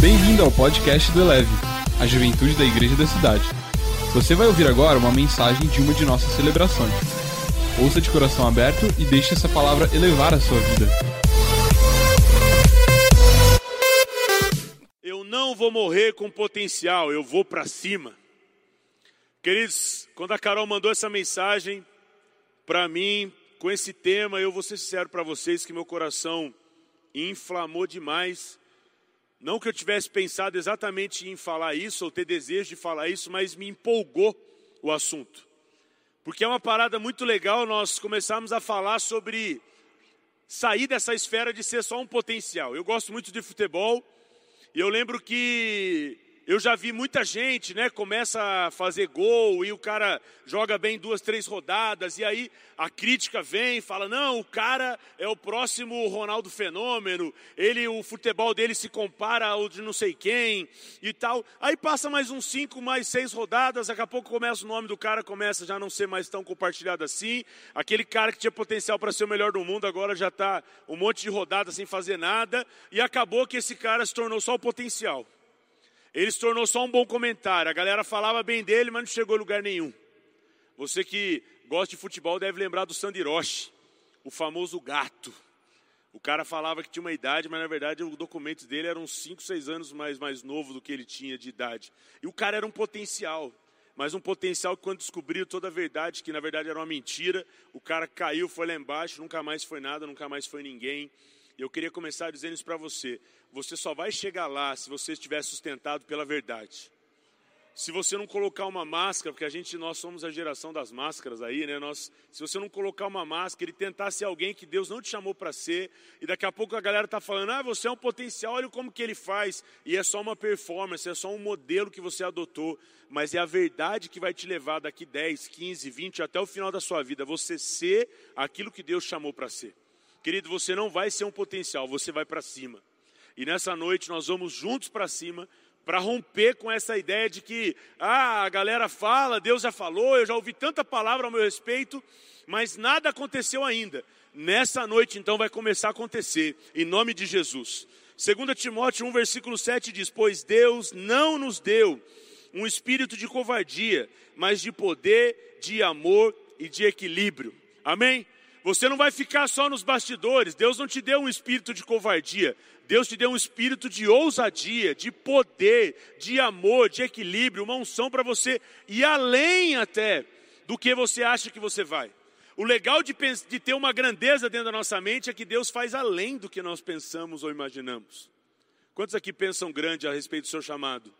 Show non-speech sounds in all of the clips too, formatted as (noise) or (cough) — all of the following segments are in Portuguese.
Bem-vindo ao podcast do Eleve, a juventude da igreja da cidade. Você vai ouvir agora uma mensagem de uma de nossas celebrações. Ouça de coração aberto e deixe essa palavra elevar a sua vida. Eu não vou morrer com potencial, eu vou para cima. Queridos, quando a Carol mandou essa mensagem para mim, com esse tema, eu vou ser sincero para vocês que meu coração inflamou demais. Não que eu tivesse pensado exatamente em falar isso ou ter desejo de falar isso, mas me empolgou o assunto. Porque é uma parada muito legal nós começarmos a falar sobre sair dessa esfera de ser só um potencial. Eu gosto muito de futebol e eu lembro que eu já vi muita gente, né? Começa a fazer gol e o cara joga bem duas, três rodadas, e aí a crítica vem fala: não, o cara é o próximo Ronaldo Fenômeno, ele, o futebol dele se compara ao de não sei quem e tal. Aí passa mais uns cinco, mais seis rodadas, daqui a pouco começa o nome do cara, começa já não ser mais tão compartilhado assim. Aquele cara que tinha potencial para ser o melhor do mundo, agora já está um monte de rodadas sem fazer nada, e acabou que esse cara se tornou só o potencial. Ele se tornou só um bom comentário. A galera falava bem dele, mas não chegou a lugar nenhum. Você que gosta de futebol deve lembrar do Sandiroche, o famoso gato. O cara falava que tinha uma idade, mas na verdade o documento dele era uns 5, 6 anos mais, mais novo do que ele tinha de idade. E o cara era um potencial, mas um potencial que quando descobriu toda a verdade, que na verdade era uma mentira, o cara caiu, foi lá embaixo, nunca mais foi nada, nunca mais foi ninguém. E eu queria começar dizendo isso para você. Você só vai chegar lá se você estiver sustentado pela verdade. Se você não colocar uma máscara, porque a gente, nós somos a geração das máscaras aí, né? Nós, se você não colocar uma máscara e tentar ser alguém que Deus não te chamou para ser, e daqui a pouco a galera está falando, ah, você é um potencial, olha como que ele faz, e é só uma performance, é só um modelo que você adotou, mas é a verdade que vai te levar daqui 10, 15, 20, até o final da sua vida, você ser aquilo que Deus chamou para ser. Querido, você não vai ser um potencial, você vai para cima. E nessa noite nós vamos juntos para cima para romper com essa ideia de que ah, a galera fala, Deus já falou, eu já ouvi tanta palavra ao meu respeito, mas nada aconteceu ainda. Nessa noite então vai começar a acontecer, em nome de Jesus. 2 Timóteo 1, versículo 7 diz: Pois Deus não nos deu um espírito de covardia, mas de poder, de amor e de equilíbrio. Amém? Você não vai ficar só nos bastidores. Deus não te deu um espírito de covardia. Deus te deu um espírito de ousadia, de poder, de amor, de equilíbrio, uma unção para você ir além até do que você acha que você vai. O legal de, de, ter uma grandeza dentro da nossa mente é que Deus faz além do que nós pensamos ou imaginamos. Quantos aqui pensam grande a respeito do seu chamado?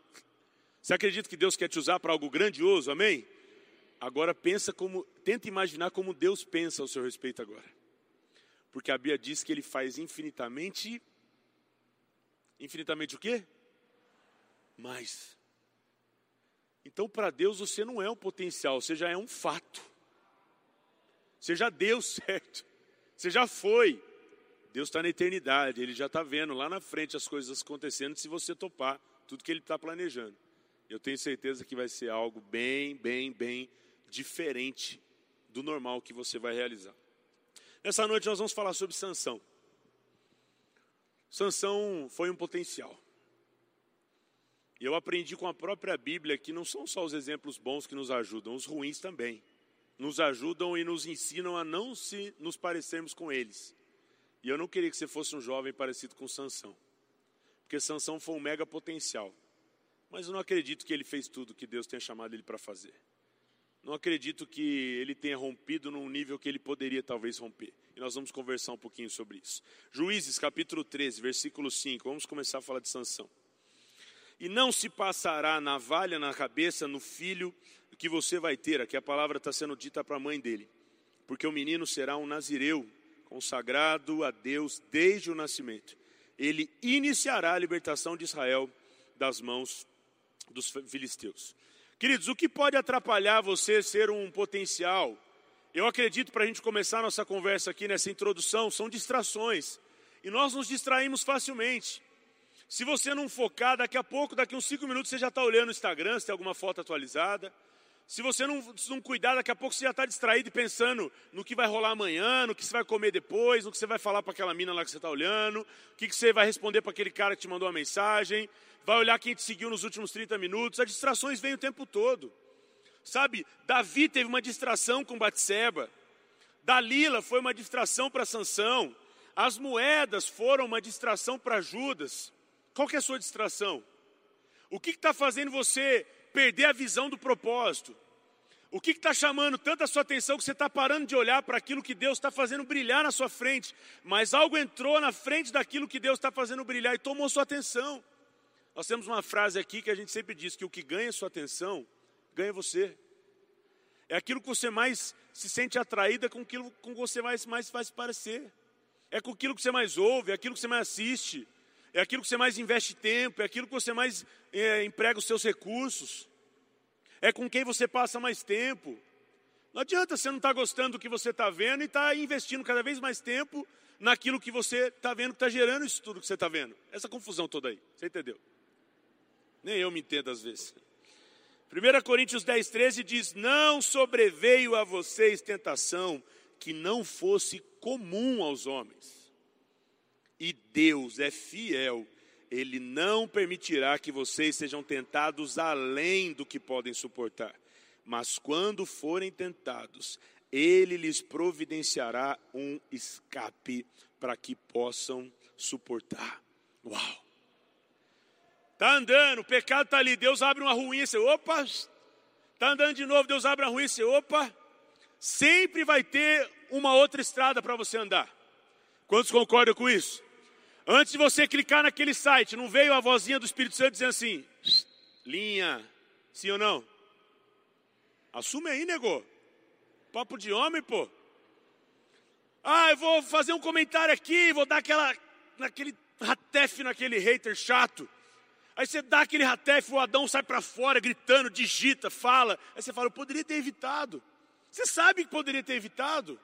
Você acredita que Deus quer te usar para algo grandioso? Amém? Agora pensa como, tenta imaginar como Deus pensa ao seu respeito agora. Porque a Bíblia diz que ele faz infinitamente infinitamente o quê? Mais. Então, para Deus, você não é um potencial, você já é um fato. Você já deu (laughs) certo. Você já foi. Deus está na eternidade, Ele já está vendo lá na frente as coisas acontecendo se você topar tudo que Ele está planejando. Eu tenho certeza que vai ser algo bem, bem, bem diferente do normal que você vai realizar. Nessa noite nós vamos falar sobre sanção. Sansão foi um potencial. E eu aprendi com a própria Bíblia que não são só os exemplos bons que nos ajudam, os ruins também. Nos ajudam e nos ensinam a não se nos parecermos com eles. E eu não queria que você fosse um jovem parecido com Sansão. Porque Sansão foi um mega potencial. Mas eu não acredito que ele fez tudo que Deus tenha chamado ele para fazer. Não acredito que ele tenha rompido num nível que ele poderia talvez romper. E nós vamos conversar um pouquinho sobre isso. Juízes capítulo 13, versículo 5. Vamos começar a falar de Sansão. E não se passará navalha na cabeça no filho que você vai ter. Aqui a palavra está sendo dita para a mãe dele. Porque o menino será um nazireu, consagrado a Deus desde o nascimento. Ele iniciará a libertação de Israel das mãos dos filisteus. Queridos, o que pode atrapalhar você ser um potencial? Eu acredito, para a gente começar nossa conversa aqui nessa introdução, são distrações. E nós nos distraímos facilmente. Se você não focar, daqui a pouco, daqui uns cinco minutos, você já está olhando o Instagram, se tem alguma foto atualizada. Se você não, se não cuidar, daqui a pouco você já está distraído e pensando no que vai rolar amanhã, no que você vai comer depois, no que você vai falar para aquela mina lá que você está olhando, o que, que você vai responder para aquele cara que te mandou uma mensagem, vai olhar quem te seguiu nos últimos 30 minutos. As distrações vêm o tempo todo. Sabe, Davi teve uma distração com Batseba. Dalila foi uma distração para Sansão. As moedas foram uma distração para Judas. Qual que é a sua distração? O que está fazendo você perder a visão do propósito? O que está chamando tanta sua atenção que você está parando de olhar para aquilo que Deus está fazendo brilhar na sua frente? Mas algo entrou na frente daquilo que Deus está fazendo brilhar e tomou sua atenção. Nós temos uma frase aqui que a gente sempre diz que o que ganha sua atenção, ganha você. É aquilo que você mais se sente atraída com aquilo com que você mais, mais faz parecer. É com aquilo que você mais ouve, é aquilo que você mais assiste é aquilo que você mais investe tempo, é aquilo que você mais é, emprega os seus recursos, é com quem você passa mais tempo. Não adianta você não estar tá gostando do que você está vendo e estar tá investindo cada vez mais tempo naquilo que você está vendo, que está gerando isso tudo que você está vendo. Essa confusão toda aí, você entendeu? Nem eu me entendo às vezes. 1 Coríntios 10, 13 diz: Não sobreveio a vocês tentação que não fosse comum aos homens e Deus é fiel, Ele não permitirá que vocês sejam tentados além do que podem suportar. Mas quando forem tentados, Ele lhes providenciará um escape para que possam suportar. Uau! Está andando, o pecado está ali, Deus abre uma ruína, você, opa, está andando de novo, Deus abre uma ruína, você, opa, sempre vai ter uma outra estrada para você andar. Quantos concordam com isso? Antes de você clicar naquele site, não veio a vozinha do Espírito Santo dizendo assim: linha, sim ou não? Assume aí, negou. Papo de homem, pô. Ah, eu vou fazer um comentário aqui, vou dar aquela, naquele ratef naquele hater chato. Aí você dá aquele ratef, o Adão sai para fora gritando, digita, fala. Aí você fala, eu poderia ter evitado. Você sabe que poderia ter evitado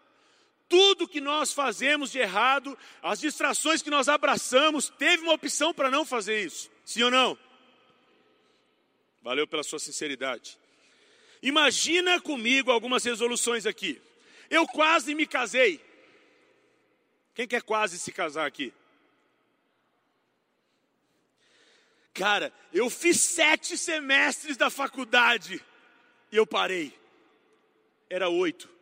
tudo que nós fazemos de errado, as distrações que nós abraçamos, teve uma opção para não fazer isso. Sim ou não? Valeu pela sua sinceridade. Imagina comigo algumas resoluções aqui. Eu quase me casei. Quem quer quase se casar aqui? Cara, eu fiz sete semestres da faculdade e eu parei. Era oito.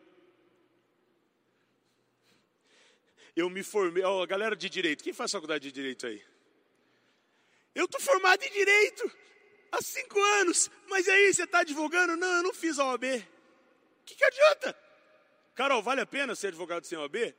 Eu me formei. Ó, oh, galera de direito, quem faz faculdade de direito aí? Eu estou formado em direito há cinco anos, mas aí você está advogando? Não, eu não fiz a OAB. O que, que adianta? Carol, vale a pena ser advogado sem OAB?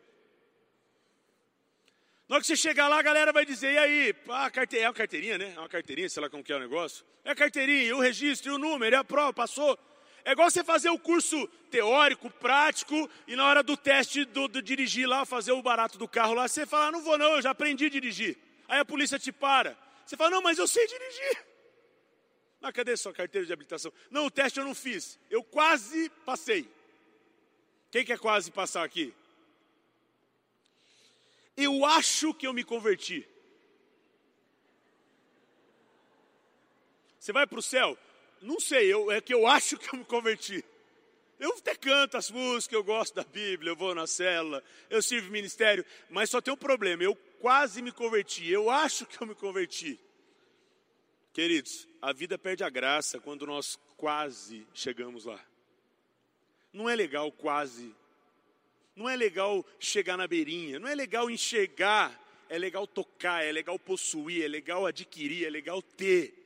Na hora que você chegar lá, a galera vai dizer, e aí, ah, carte... é uma carteirinha, né? É uma carteirinha, sei lá como que é o negócio. É a carteirinha, o registro, o número, é a prova, passou. É igual você fazer o curso teórico, prático, e na hora do teste do, do dirigir lá, fazer o barato do carro lá, você fala, não vou não, eu já aprendi a dirigir. Aí a polícia te para. Você fala, não, mas eu sei dirigir. Mas cadê sua carteira de habilitação? Não, o teste eu não fiz. Eu quase passei. Quem quer quase passar aqui? Eu acho que eu me converti. Você vai para o céu? Não sei, eu, é que eu acho que eu me converti. Eu até canto as músicas, eu gosto da Bíblia, eu vou na cela, eu sirvo ministério, mas só tem um problema, eu quase me converti, eu acho que eu me converti. Queridos, a vida perde a graça quando nós quase chegamos lá. Não é legal quase. Não é legal chegar na beirinha, não é legal enxergar, é legal tocar, é legal possuir, é legal adquirir, é legal ter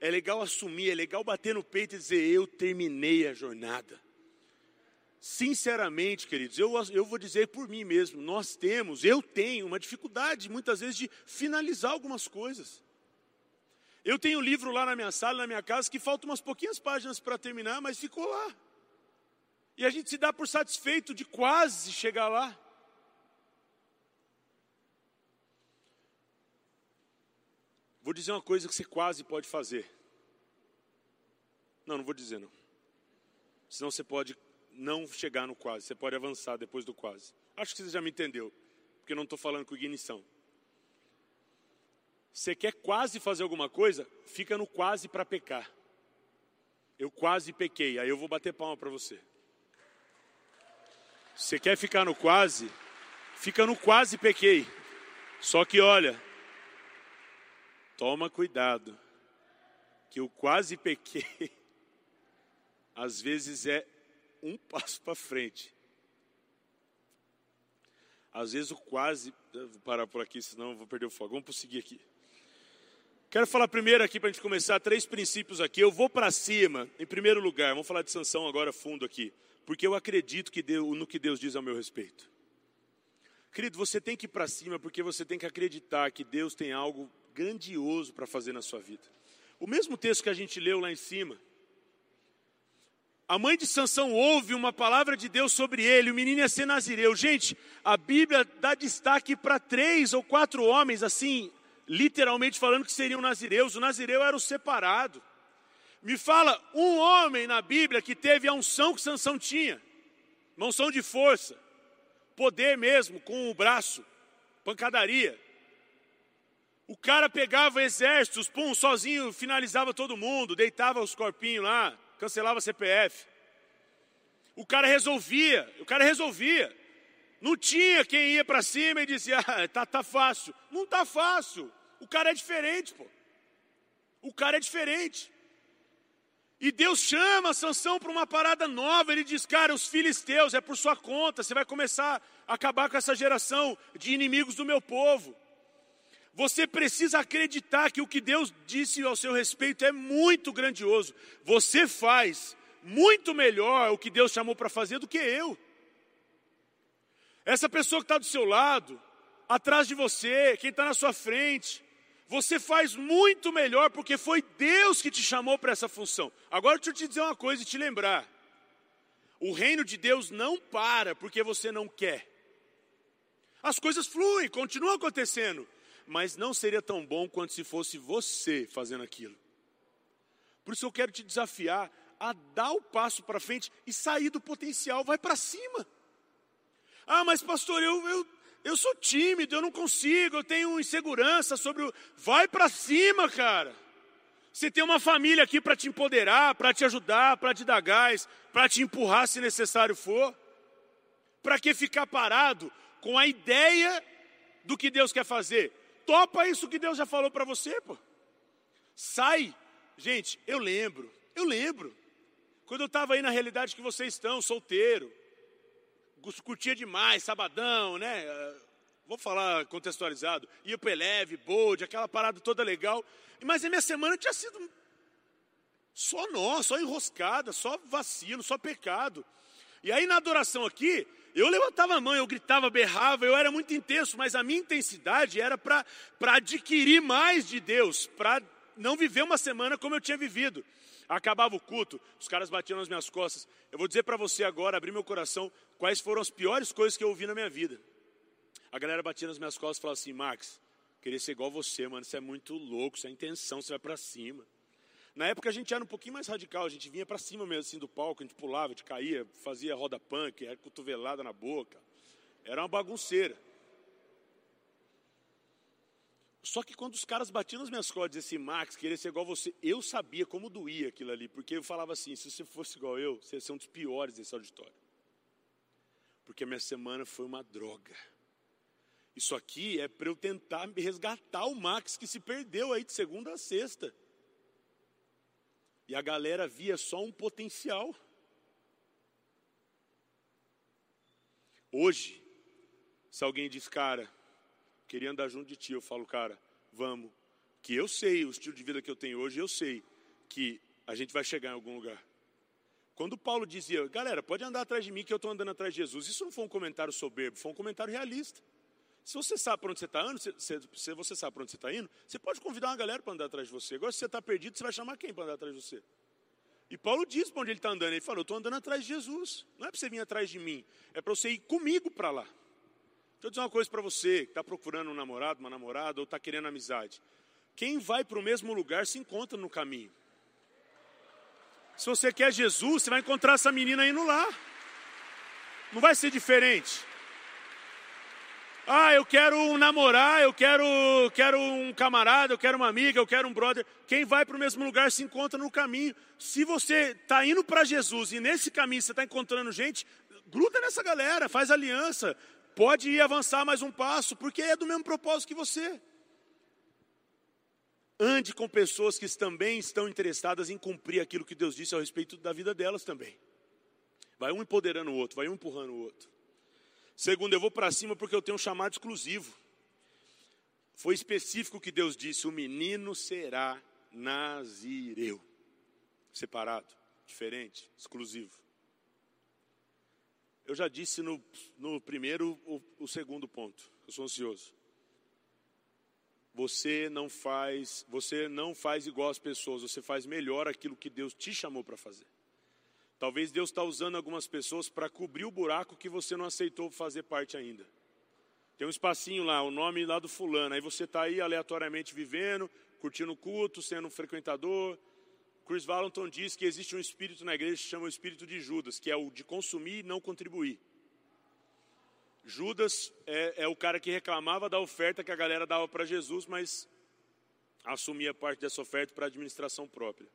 é legal assumir, é legal bater no peito e dizer: Eu terminei a jornada. Sinceramente, queridos, eu, eu vou dizer por mim mesmo: nós temos, eu tenho uma dificuldade muitas vezes de finalizar algumas coisas. Eu tenho um livro lá na minha sala, na minha casa, que falta umas pouquinhas páginas para terminar, mas ficou lá. E a gente se dá por satisfeito de quase chegar lá. Vou dizer uma coisa que você quase pode fazer. Não, não vou dizer não. Senão você pode não chegar no quase, você pode avançar depois do quase. Acho que você já me entendeu, porque eu não estou falando com ignição. Você quer quase fazer alguma coisa? Fica no quase para pecar. Eu quase pequei. Aí eu vou bater palma para você. Você quer ficar no quase? Fica no quase pequei. Só que olha, toma cuidado, que o quase pequei (laughs) às vezes é um (laughs) passo para frente. Às vezes o quase. Vou parar por aqui, senão vou perder o fogo. Vamos prosseguir aqui. Quero falar primeiro aqui para a gente começar três princípios aqui. Eu vou para cima, em primeiro lugar. Vamos falar de sanção agora fundo aqui, porque eu acredito que Deus, no que Deus diz ao meu respeito. Querido, você tem que ir para cima porque você tem que acreditar que Deus tem algo grandioso para fazer na sua vida. O mesmo texto que a gente leu lá em cima. A mãe de Sansão ouve uma palavra de Deus sobre ele, o menino ia ser nazireu. Gente, a Bíblia dá destaque para três ou quatro homens, assim, literalmente falando que seriam nazireus. O nazireu era o separado. Me fala um homem na Bíblia que teve a unção que Sansão tinha. Uma unção de força poder mesmo, com o braço, pancadaria. O cara pegava exércitos, pum, sozinho, finalizava todo mundo, deitava os corpinhos lá, cancelava CPF. O cara resolvia, o cara resolvia. Não tinha quem ia para cima e dizia, (laughs) ah, tá, tá fácil. Não tá fácil. O cara é diferente, pô. O cara é diferente. E Deus chama Sansão para uma parada nova. Ele diz: Cara, os filisteus é por sua conta. Você vai começar a acabar com essa geração de inimigos do meu povo. Você precisa acreditar que o que Deus disse ao seu respeito é muito grandioso. Você faz muito melhor o que Deus chamou para fazer do que eu. Essa pessoa que está do seu lado, atrás de você, quem está na sua frente, você faz muito melhor porque foi Deus que te chamou para essa função. Agora deixa eu te dizer uma coisa e te lembrar. O reino de Deus não para porque você não quer. As coisas fluem, continuam acontecendo, mas não seria tão bom quanto se fosse você fazendo aquilo. Por isso eu quero te desafiar a dar o passo para frente e sair do potencial, vai para cima. Ah, mas pastor, eu, eu, eu sou tímido, eu não consigo, eu tenho insegurança sobre o. Vai para cima, cara. Você tem uma família aqui para te empoderar, para te ajudar, para te dar gás, para te empurrar se necessário for. Para que ficar parado com a ideia do que Deus quer fazer? Topa isso que Deus já falou para você, pô. Sai. Gente, eu lembro, eu lembro. Quando eu estava aí na realidade que vocês estão, solteiro, curtia demais, sabadão, né? Vou falar contextualizado. Ia para Eleve, Bold, aquela parada toda legal. Mas a minha semana tinha sido só nó, só enroscada, só vacilo, só pecado. E aí na adoração aqui, eu levantava a mão, eu gritava, berrava, eu era muito intenso, mas a minha intensidade era para adquirir mais de Deus, para não viver uma semana como eu tinha vivido. Acabava o culto, os caras batiam nas minhas costas. Eu vou dizer para você agora, abrir meu coração, quais foram as piores coisas que eu ouvi na minha vida. A galera batia nas minhas costas e falava assim: Max, queria ser igual você, mano, isso é muito louco, isso é intenção, você vai para cima. Na época a gente era um pouquinho mais radical, a gente vinha para cima mesmo assim do palco, a gente pulava, a gente caía, fazia roda punk, era cotovelada na boca. Era uma bagunceira. Só que quando os caras batiam nas minhas costas e diziam assim, Max, queria ser igual você, eu sabia como doía aquilo ali, porque eu falava assim, se você fosse igual eu, você ia ser um dos piores desse auditório. Porque a minha semana foi uma droga. Isso aqui é para eu tentar resgatar o Max que se perdeu aí de segunda a sexta. E a galera via só um potencial. Hoje, se alguém diz, cara, queria andar junto de ti. Eu falo, cara, vamos. Que eu sei, o estilo de vida que eu tenho hoje, eu sei que a gente vai chegar em algum lugar. Quando Paulo dizia, galera, pode andar atrás de mim que eu estou andando atrás de Jesus, isso não foi um comentário soberbo, foi um comentário realista. Se você sabe para onde você está indo, se, se, você sabe para onde você está indo, você pode convidar uma galera para andar atrás de você. Agora, se você está perdido, você vai chamar quem para andar atrás de você? E Paulo diz para onde ele está andando. Ele falou: Eu estou andando atrás de Jesus. Não é para você vir atrás de mim, é para você ir comigo para lá. Deixa eu dizer uma coisa para você que está procurando um namorado, uma namorada, ou está querendo amizade. Quem vai para o mesmo lugar se encontra no caminho. Se você quer Jesus, você vai encontrar essa menina indo lá. Não vai ser diferente. Ah, eu quero um namorar, eu quero, quero um camarada, eu quero uma amiga, eu quero um brother. Quem vai para o mesmo lugar se encontra no caminho. Se você está indo para Jesus e nesse caminho você está encontrando gente, gruda nessa galera, faz aliança, pode ir avançar mais um passo, porque é do mesmo propósito que você. Ande com pessoas que também estão interessadas em cumprir aquilo que Deus disse a respeito da vida delas também. Vai um empoderando o outro, vai um empurrando o outro. Segundo, eu vou para cima porque eu tenho um chamado exclusivo. Foi específico que Deus disse: o menino será nazireu. Separado, diferente, exclusivo. Eu já disse no, no primeiro, o, o segundo ponto. Eu sou ansioso. Você não faz, você não faz igual as pessoas, você faz melhor aquilo que Deus te chamou para fazer. Talvez Deus está usando algumas pessoas para cobrir o buraco que você não aceitou fazer parte ainda. Tem um espacinho lá, o nome lá do fulano. Aí você está aí aleatoriamente vivendo, curtindo o culto, sendo um frequentador. Chris Valentin diz que existe um espírito na igreja que se chama o espírito de Judas, que é o de consumir e não contribuir. Judas é, é o cara que reclamava da oferta que a galera dava para Jesus, mas assumia parte dessa oferta para administração própria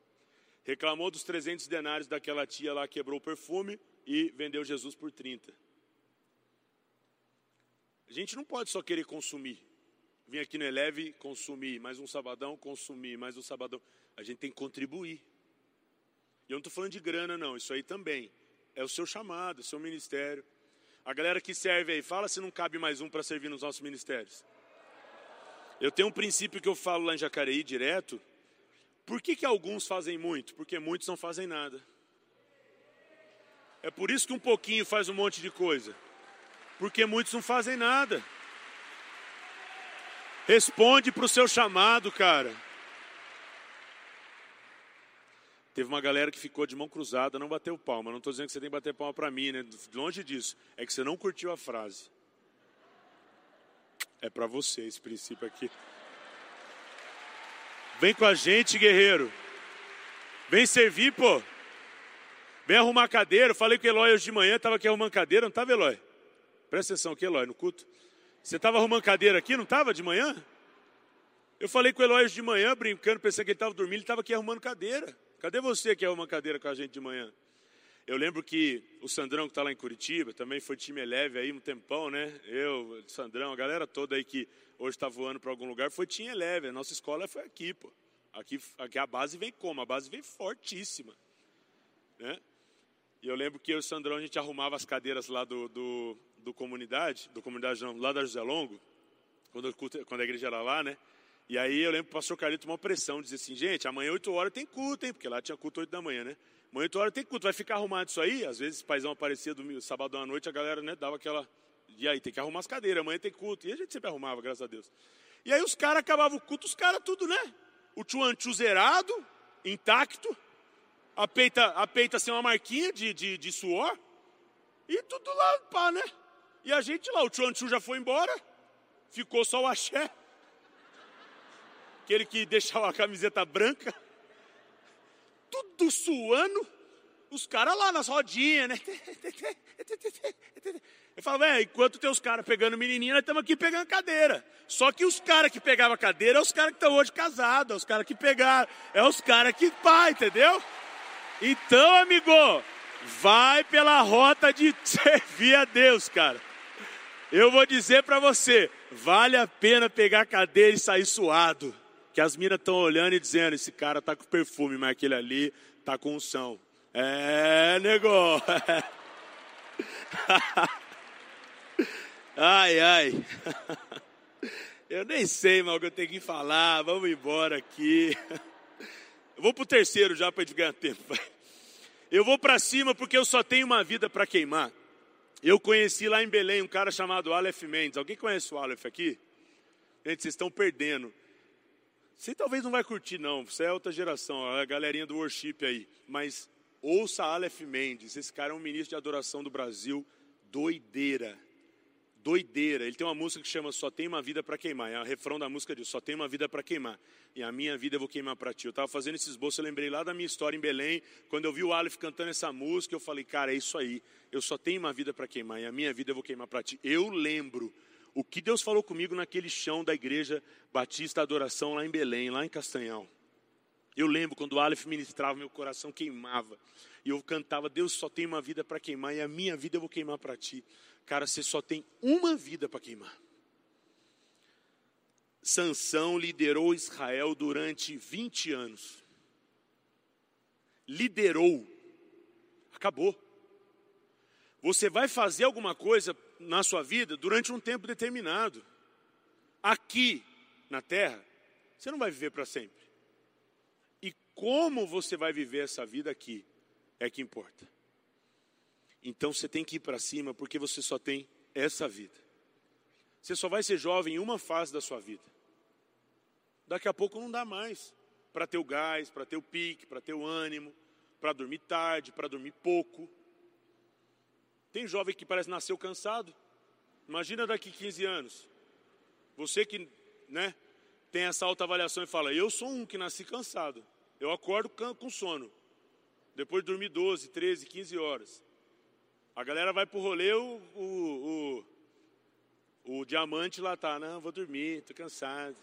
reclamou dos 300 denários daquela tia lá, quebrou o perfume e vendeu Jesus por 30. A gente não pode só querer consumir. Vim aqui no Eleve consumir, mais um sabadão, consumir, mais um sabadão. A gente tem que contribuir. E eu não estou falando de grana, não, isso aí também. É o seu chamado, o seu ministério. A galera que serve aí, fala se não cabe mais um para servir nos nossos ministérios. Eu tenho um princípio que eu falo lá em Jacareí direto, por que, que alguns fazem muito? Porque muitos não fazem nada. É por isso que um pouquinho faz um monte de coisa. Porque muitos não fazem nada. Responde para o seu chamado, cara. Teve uma galera que ficou de mão cruzada, não bateu palma. Não estou dizendo que você tem que bater palma para mim, né? Longe disso. É que você não curtiu a frase. É para você esse princípio aqui. Vem com a gente, guerreiro. Vem servir, pô. Vem arrumar cadeira. Eu falei com o Eloy hoje de manhã, estava aqui arrumando cadeira, não estava, Eloy? Presta atenção aqui, Eloy, no culto. Você estava arrumando cadeira aqui, não estava, de manhã? Eu falei com o Eloy hoje de manhã, brincando, pensando que ele estava dormindo, ele estava aqui arrumando cadeira. Cadê você que arruma cadeira com a gente de manhã? Eu lembro que o Sandrão, que está lá em Curitiba, também foi time eleve aí um tempão, né? Eu, Sandrão, a galera toda aí que hoje está voando para algum lugar, foi time eleve. A nossa escola foi aqui, pô. Aqui, aqui a base vem como? A base vem fortíssima. Né? E eu lembro que eu e o Sandrão, a gente arrumava as cadeiras lá do, do, do comunidade, do comunidade não, lá da José Longo, quando, quando a igreja era lá, né? E aí eu lembro que o pastor Carlito tomou pressão, dizia assim, gente, amanhã 8 horas tem culto, hein? Porque lá tinha culto 8 da manhã, né? Amanhã 8 horas tem culto, vai ficar arrumado isso aí? Às vezes o paizão aparecia domingo, sábado à noite, a galera né, dava aquela. E aí, tem que arrumar as cadeiras, amanhã tem culto. E a gente sempre arrumava, graças a Deus. E aí os caras acabavam o culto, os caras tudo, né? O tchuanchu zerado, intacto, a peita, a peita assim, uma marquinha de, de, de suor, e tudo lá, pá, né? E a gente lá, o tchuanchu já foi embora, ficou só o axé, aquele que deixava a camiseta branca tudo suando, os caras lá nas rodinhas, né? Eu falo, velho, enquanto tem os caras pegando menininha, nós estamos aqui pegando cadeira. Só que os caras que pegavam cadeira é os caras que estão hoje casados, é os caras que pegaram, é os caras que pá, entendeu? Então, amigo, vai pela rota de (laughs) servir a Deus, cara. Eu vou dizer para você, vale a pena pegar cadeira e sair suado que as minas estão olhando e dizendo: esse cara tá com perfume, mas aquele ali tá com unção. É, negócio. (laughs) ai, ai. Eu nem sei mal o que eu tenho que falar. Vamos embora aqui. Eu vou para o terceiro já para gente ganhar tempo. Eu vou para cima porque eu só tenho uma vida para queimar. Eu conheci lá em Belém um cara chamado Aleph Mendes. Alguém conhece o Aleph aqui? Gente, vocês estão perdendo. Você talvez não vai curtir, não. Você é outra geração, a galerinha do worship aí. Mas ouça Aleph Mendes. Esse cara é um ministro de adoração do Brasil. Doideira. Doideira. Ele tem uma música que chama Só Tem Uma Vida para Queimar. É o refrão da música diz: Só tem uma vida para queimar. E a minha vida eu vou queimar para ti. Eu estava fazendo esse esboço, eu lembrei lá da minha história em Belém. Quando eu vi o Aleph cantando essa música, eu falei: Cara, é isso aí. Eu só tenho uma vida para queimar. E a minha vida eu vou queimar para ti. Eu lembro o que Deus falou comigo naquele chão da igreja Batista Adoração lá em Belém, lá em Castanhal. Eu lembro quando o Aleph ministrava, meu coração queimava. E eu cantava, Deus só tem uma vida para queimar e a minha vida eu vou queimar para ti. Cara, você só tem uma vida para queimar. Sansão liderou Israel durante 20 anos. Liderou. Acabou. Você vai fazer alguma coisa na sua vida durante um tempo determinado. Aqui na terra, você não vai viver para sempre. Como você vai viver essa vida aqui é que importa. Então você tem que ir para cima porque você só tem essa vida. Você só vai ser jovem em uma fase da sua vida. Daqui a pouco não dá mais para ter o gás, para ter o pique, para ter o ânimo, para dormir tarde, para dormir pouco. Tem jovem que parece nasceu cansado. Imagina daqui 15 anos. Você que, né, tem essa autoavaliação e fala: "Eu sou um que nasci cansado. Eu acordo com sono. Depois de dormir 12, 13, 15 horas. A galera vai pro rolê, o, o, o, o diamante lá tá, não, vou dormir, tô cansado.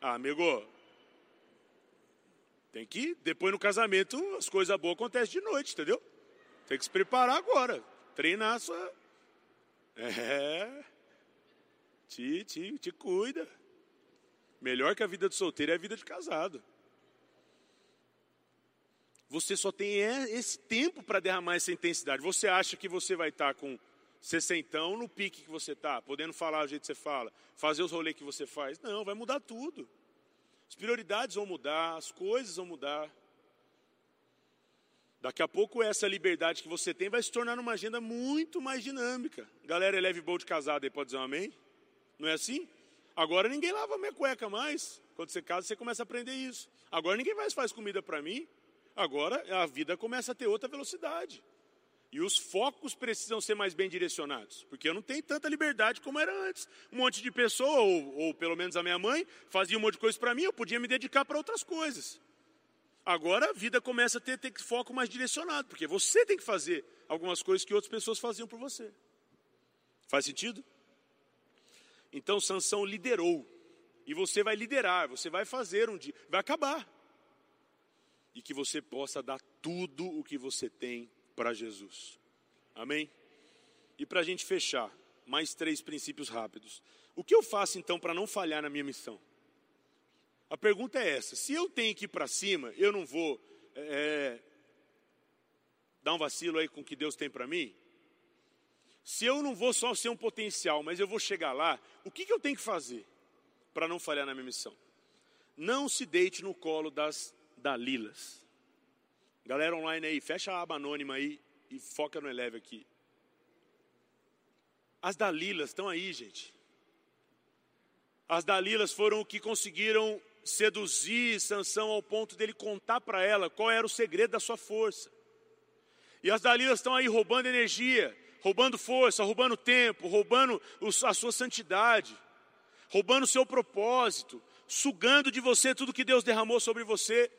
Ah, amigo, tem que, depois no casamento, as coisas boas acontecem de noite, entendeu? Tem que se preparar agora, treinar a sua... É, te, te, te cuida. Melhor que a vida de solteiro é a vida de casado. Você só tem esse tempo para derramar essa intensidade. Você acha que você vai estar tá com sessentão no pique que você está, podendo falar do jeito que você fala, fazer os rolês que você faz. Não, vai mudar tudo. As prioridades vão mudar, as coisas vão mudar. Daqui a pouco essa liberdade que você tem vai se tornar uma agenda muito mais dinâmica. Galera, eleve bowl de casado aí, pode dizer um amém? Não é assim? Agora ninguém lava minha cueca mais. Quando você casa, você começa a aprender isso. Agora ninguém mais faz comida para mim. Agora a vida começa a ter outra velocidade. E os focos precisam ser mais bem direcionados, porque eu não tenho tanta liberdade como era antes. Um monte de pessoa, ou, ou pelo menos a minha mãe, fazia um monte de coisa para mim, eu podia me dedicar para outras coisas. Agora a vida começa a ter, ter foco mais direcionado, porque você tem que fazer algumas coisas que outras pessoas faziam por você. Faz sentido? Então Sansão liderou. E você vai liderar, você vai fazer um dia, vai acabar e que você possa dar tudo o que você tem para Jesus. Amém? E para a gente fechar, mais três princípios rápidos. O que eu faço então para não falhar na minha missão? A pergunta é essa: se eu tenho que ir para cima, eu não vou é, dar um vacilo aí com o que Deus tem para mim? Se eu não vou só ser um potencial, mas eu vou chegar lá, o que, que eu tenho que fazer para não falhar na minha missão? Não se deite no colo das Dalilas. Galera online aí, fecha a aba anônima aí e foca no Eleve aqui. As Dalilas estão aí, gente. As Dalilas foram o que conseguiram seduzir Sansão ao ponto dele contar para ela qual era o segredo da sua força. E as Dalilas estão aí roubando energia, roubando força, roubando tempo, roubando a sua santidade, roubando o seu propósito, sugando de você tudo que Deus derramou sobre você.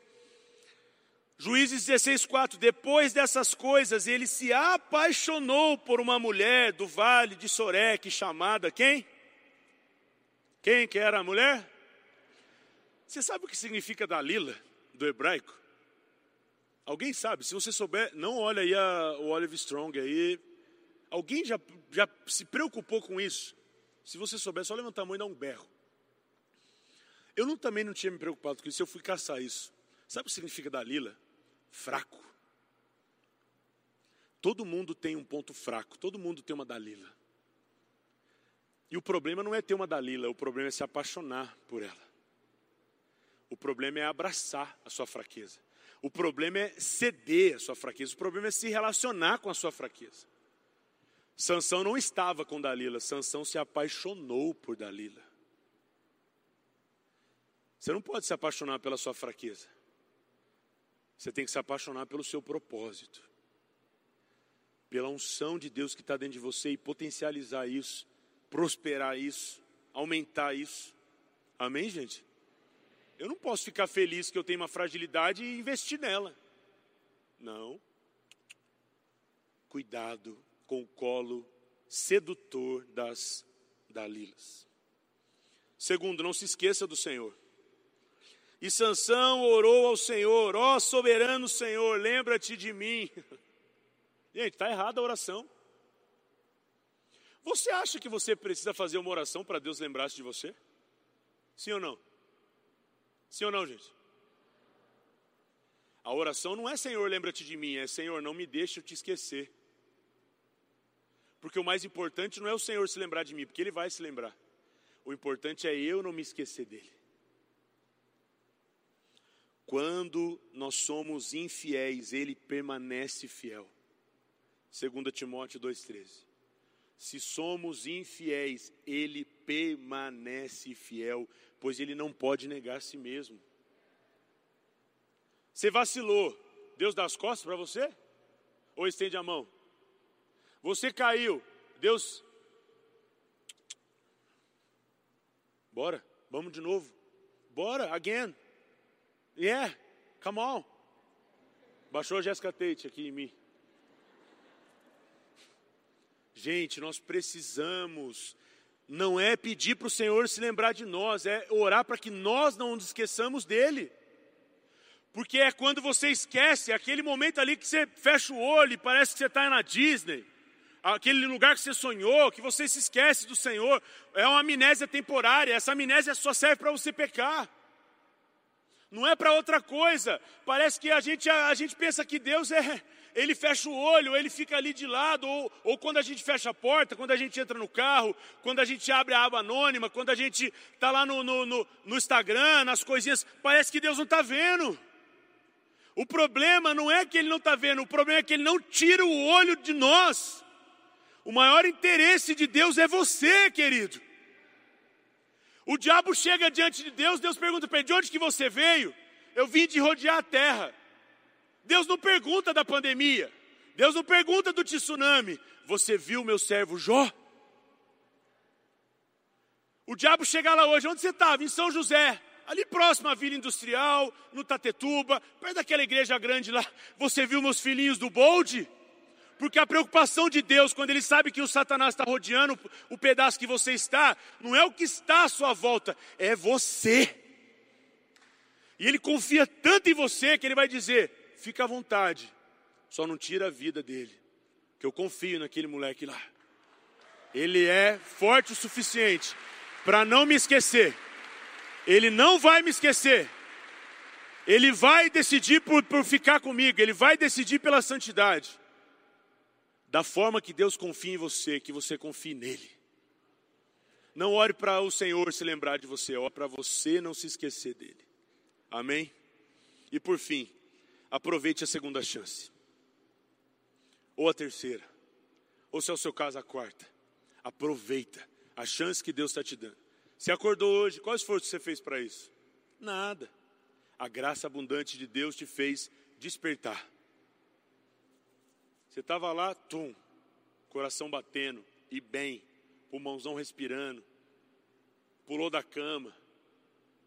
Juízes 16, 4. Depois dessas coisas, ele se apaixonou por uma mulher do vale de Soreque, chamada quem? Quem que era a mulher? Você sabe o que significa Dalila, do hebraico? Alguém sabe? Se você souber, não olha aí a, o Olive Strong aí. Alguém já, já se preocupou com isso? Se você souber, só levantar a mão e dar um berro. Eu não, também não tinha me preocupado com isso, eu fui caçar isso. Sabe o que significa Dalila? Fraco. Todo mundo tem um ponto fraco, todo mundo tem uma Dalila. E o problema não é ter uma Dalila, o problema é se apaixonar por ela. O problema é abraçar a sua fraqueza. O problema é ceder a sua fraqueza. O problema é se relacionar com a sua fraqueza. Sansão não estava com Dalila, Sansão se apaixonou por Dalila. Você não pode se apaixonar pela sua fraqueza. Você tem que se apaixonar pelo seu propósito, pela unção de Deus que está dentro de você e potencializar isso, prosperar isso, aumentar isso. Amém, gente? Eu não posso ficar feliz que eu tenho uma fragilidade e investir nela. Não. Cuidado com o colo sedutor das Dalilas. Segundo, não se esqueça do Senhor. E Sansão orou ao Senhor, ó oh, soberano Senhor, lembra-te de mim. (laughs) Gente, está errada a oração. Você acha que você precisa fazer uma oração para Deus lembrar-se de você? Sim ou não? Sim ou não, gente? A oração não é Senhor, lembra-te de mim, é Senhor, não me deixe eu te esquecer. Porque o mais importante não é o Senhor se lembrar de mim, porque Ele vai se lembrar. O importante é eu não me esquecer dele. Quando nós somos infiéis, Ele permanece fiel. 2 Timóteo 2,13. Se somos infiéis, Ele permanece fiel, pois Ele não pode negar a si mesmo. Você vacilou, Deus dá as costas para você? Ou estende a mão? Você caiu, Deus. Bora, vamos de novo. Bora, again. Yeah, come on. Baixou a Jessica Tate aqui em mim. Gente, nós precisamos, não é pedir para o Senhor se lembrar de nós, é orar para que nós não nos esqueçamos dele. Porque é quando você esquece, é aquele momento ali que você fecha o olho e parece que você está na Disney, aquele lugar que você sonhou, que você se esquece do Senhor, é uma amnésia temporária, essa amnésia só serve para você pecar. Não é para outra coisa. Parece que a gente, a, a, gente pensa que Deus é. Ele fecha o olho, ele fica ali de lado, ou, ou quando a gente fecha a porta, quando a gente entra no carro, quando a gente abre a aba anônima, quando a gente está lá no, no, no, no Instagram, nas coisinhas, parece que Deus não está vendo. O problema não é que ele não está vendo, o problema é que ele não tira o olho de nós. O maior interesse de Deus é você, querido. O diabo chega diante de Deus, Deus pergunta para ele: de onde que você veio? Eu vim de rodear a terra. Deus não pergunta da pandemia, Deus não pergunta do tsunami. Você viu meu servo Jó? O diabo chega lá hoje, onde você estava? Em São José ali próximo à Vila Industrial, no Tatetuba, perto daquela igreja grande lá, você viu meus filhinhos do bolde? Porque a preocupação de Deus, quando Ele sabe que o Satanás está rodeando o pedaço que você está, não é o que está à sua volta, é você. E Ele confia tanto em você que Ele vai dizer: fica à vontade, só não tira a vida dele, que eu confio naquele moleque lá. Ele é forte o suficiente para não me esquecer ele não vai me esquecer. Ele vai decidir por, por ficar comigo, ele vai decidir pela santidade. Da forma que Deus confia em você, que você confie nele. Não ore para o Senhor se lembrar de você, ore para você não se esquecer dele. Amém? E por fim, aproveite a segunda chance. Ou a terceira. Ou se é o seu caso, a quarta. Aproveita a chance que Deus está te dando. Você acordou hoje, qual esforço você fez para isso? Nada. A graça abundante de Deus te fez despertar. Você estava lá, tum, coração batendo, e bem, pulmãozão respirando, pulou da cama,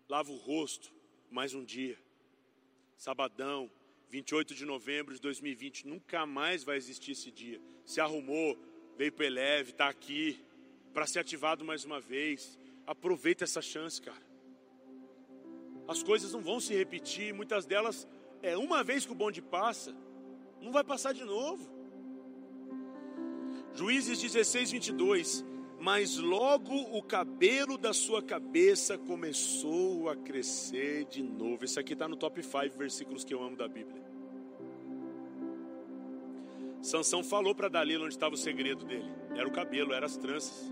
lava o rosto, mais um dia. Sabadão, 28 de novembro de 2020, nunca mais vai existir esse dia. Se arrumou, veio para Eleve, está aqui, para ser ativado mais uma vez. Aproveita essa chance, cara. As coisas não vão se repetir, muitas delas é uma vez que o bonde passa, não vai passar de novo. Juízes 16, 22. Mas logo o cabelo da sua cabeça começou a crescer de novo. Esse aqui está no top 5 versículos que eu amo da Bíblia. Sansão falou para Dalila onde estava o segredo dele. Era o cabelo, eram as tranças.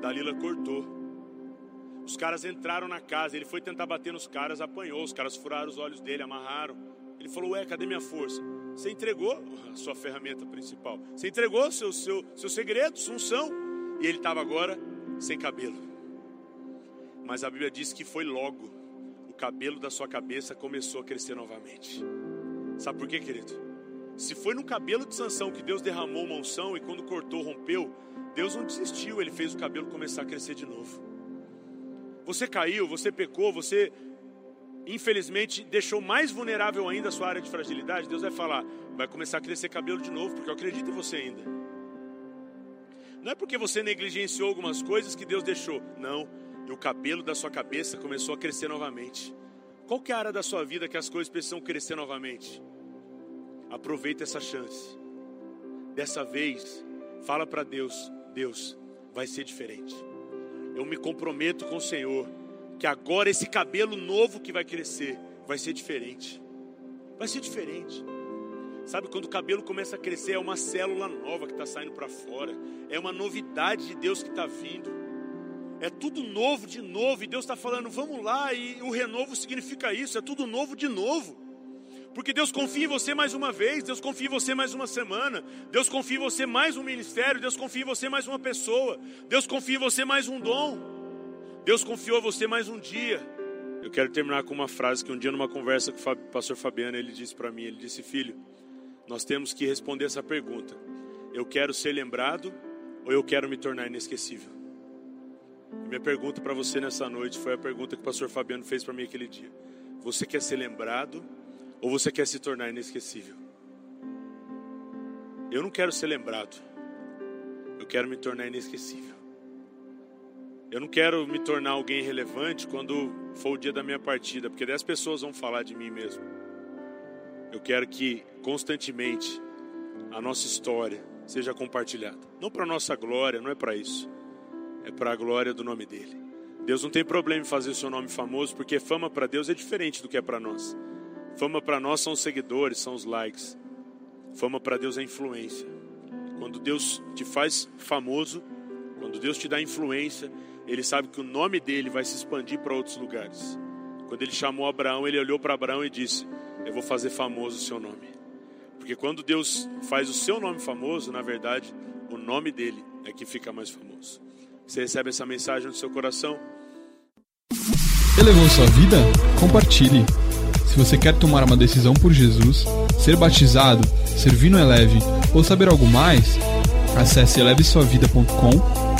Dalila cortou. Os caras entraram na casa, ele foi tentar bater nos caras, apanhou, os caras furaram os olhos dele, amarraram. Ele falou: Ué, cadê minha força? Você entregou a sua ferramenta principal, você entregou seu, seu, seu segredo, sua unção, e ele estava agora sem cabelo. Mas a Bíblia diz que foi logo, o cabelo da sua cabeça começou a crescer novamente. Sabe por quê, querido? Se foi no cabelo de Sansão que Deus derramou uma unção e quando cortou, rompeu, Deus não desistiu, ele fez o cabelo começar a crescer de novo. Você caiu, você pecou, você infelizmente deixou mais vulnerável ainda a sua área de fragilidade. Deus vai falar, vai começar a crescer cabelo de novo, porque eu acredito em você ainda. Não é porque você negligenciou algumas coisas que Deus deixou. Não. E o cabelo da sua cabeça começou a crescer novamente. Qual que é a área da sua vida que as coisas precisam crescer novamente? Aproveita essa chance. Dessa vez, fala para Deus: Deus, vai ser diferente. Eu me comprometo com o Senhor que agora esse cabelo novo que vai crescer vai ser diferente. Vai ser diferente. Sabe quando o cabelo começa a crescer, é uma célula nova que está saindo para fora, é uma novidade de Deus que está vindo, é tudo novo de novo, e Deus está falando, vamos lá, e o renovo significa isso, é tudo novo de novo, porque Deus confia em você mais uma vez, Deus confia em você mais uma semana, Deus confia em você mais um ministério, Deus confia em você mais uma pessoa, Deus confia em você mais um dom, Deus confiou em você mais um dia. Eu quero terminar com uma frase que um dia numa conversa com o pastor Fabiano ele disse para mim, ele disse: "Filho, nós temos que responder essa pergunta. Eu quero ser lembrado ou eu quero me tornar inesquecível?" A minha pergunta para você nessa noite foi a pergunta que o pastor Fabiano fez para mim aquele dia. Você quer ser lembrado ou você quer se tornar inesquecível? Eu não quero ser lembrado. Eu quero me tornar inesquecível. Eu não quero me tornar alguém relevante quando for o dia da minha partida, porque 10 pessoas vão falar de mim mesmo. Eu quero que constantemente a nossa história seja compartilhada. Não para nossa glória, não é para isso. É para a glória do nome dele. Deus não tem problema em fazer o seu nome famoso, porque fama para Deus é diferente do que é para nós. Fama para nós são os seguidores, são os likes. Fama para Deus é influência. Quando Deus te faz famoso, quando Deus te dá influência, ele sabe que o nome dele vai se expandir para outros lugares. Quando ele chamou Abraão, ele olhou para Abraão e disse: Eu vou fazer famoso o seu nome. Porque quando Deus faz o seu nome famoso, na verdade, o nome dele é que fica mais famoso. Você recebe essa mensagem no seu coração? Elevou sua vida? Compartilhe. Se você quer tomar uma decisão por Jesus, ser batizado, servir no Eleve ou saber algo mais, acesse elevesuavida.com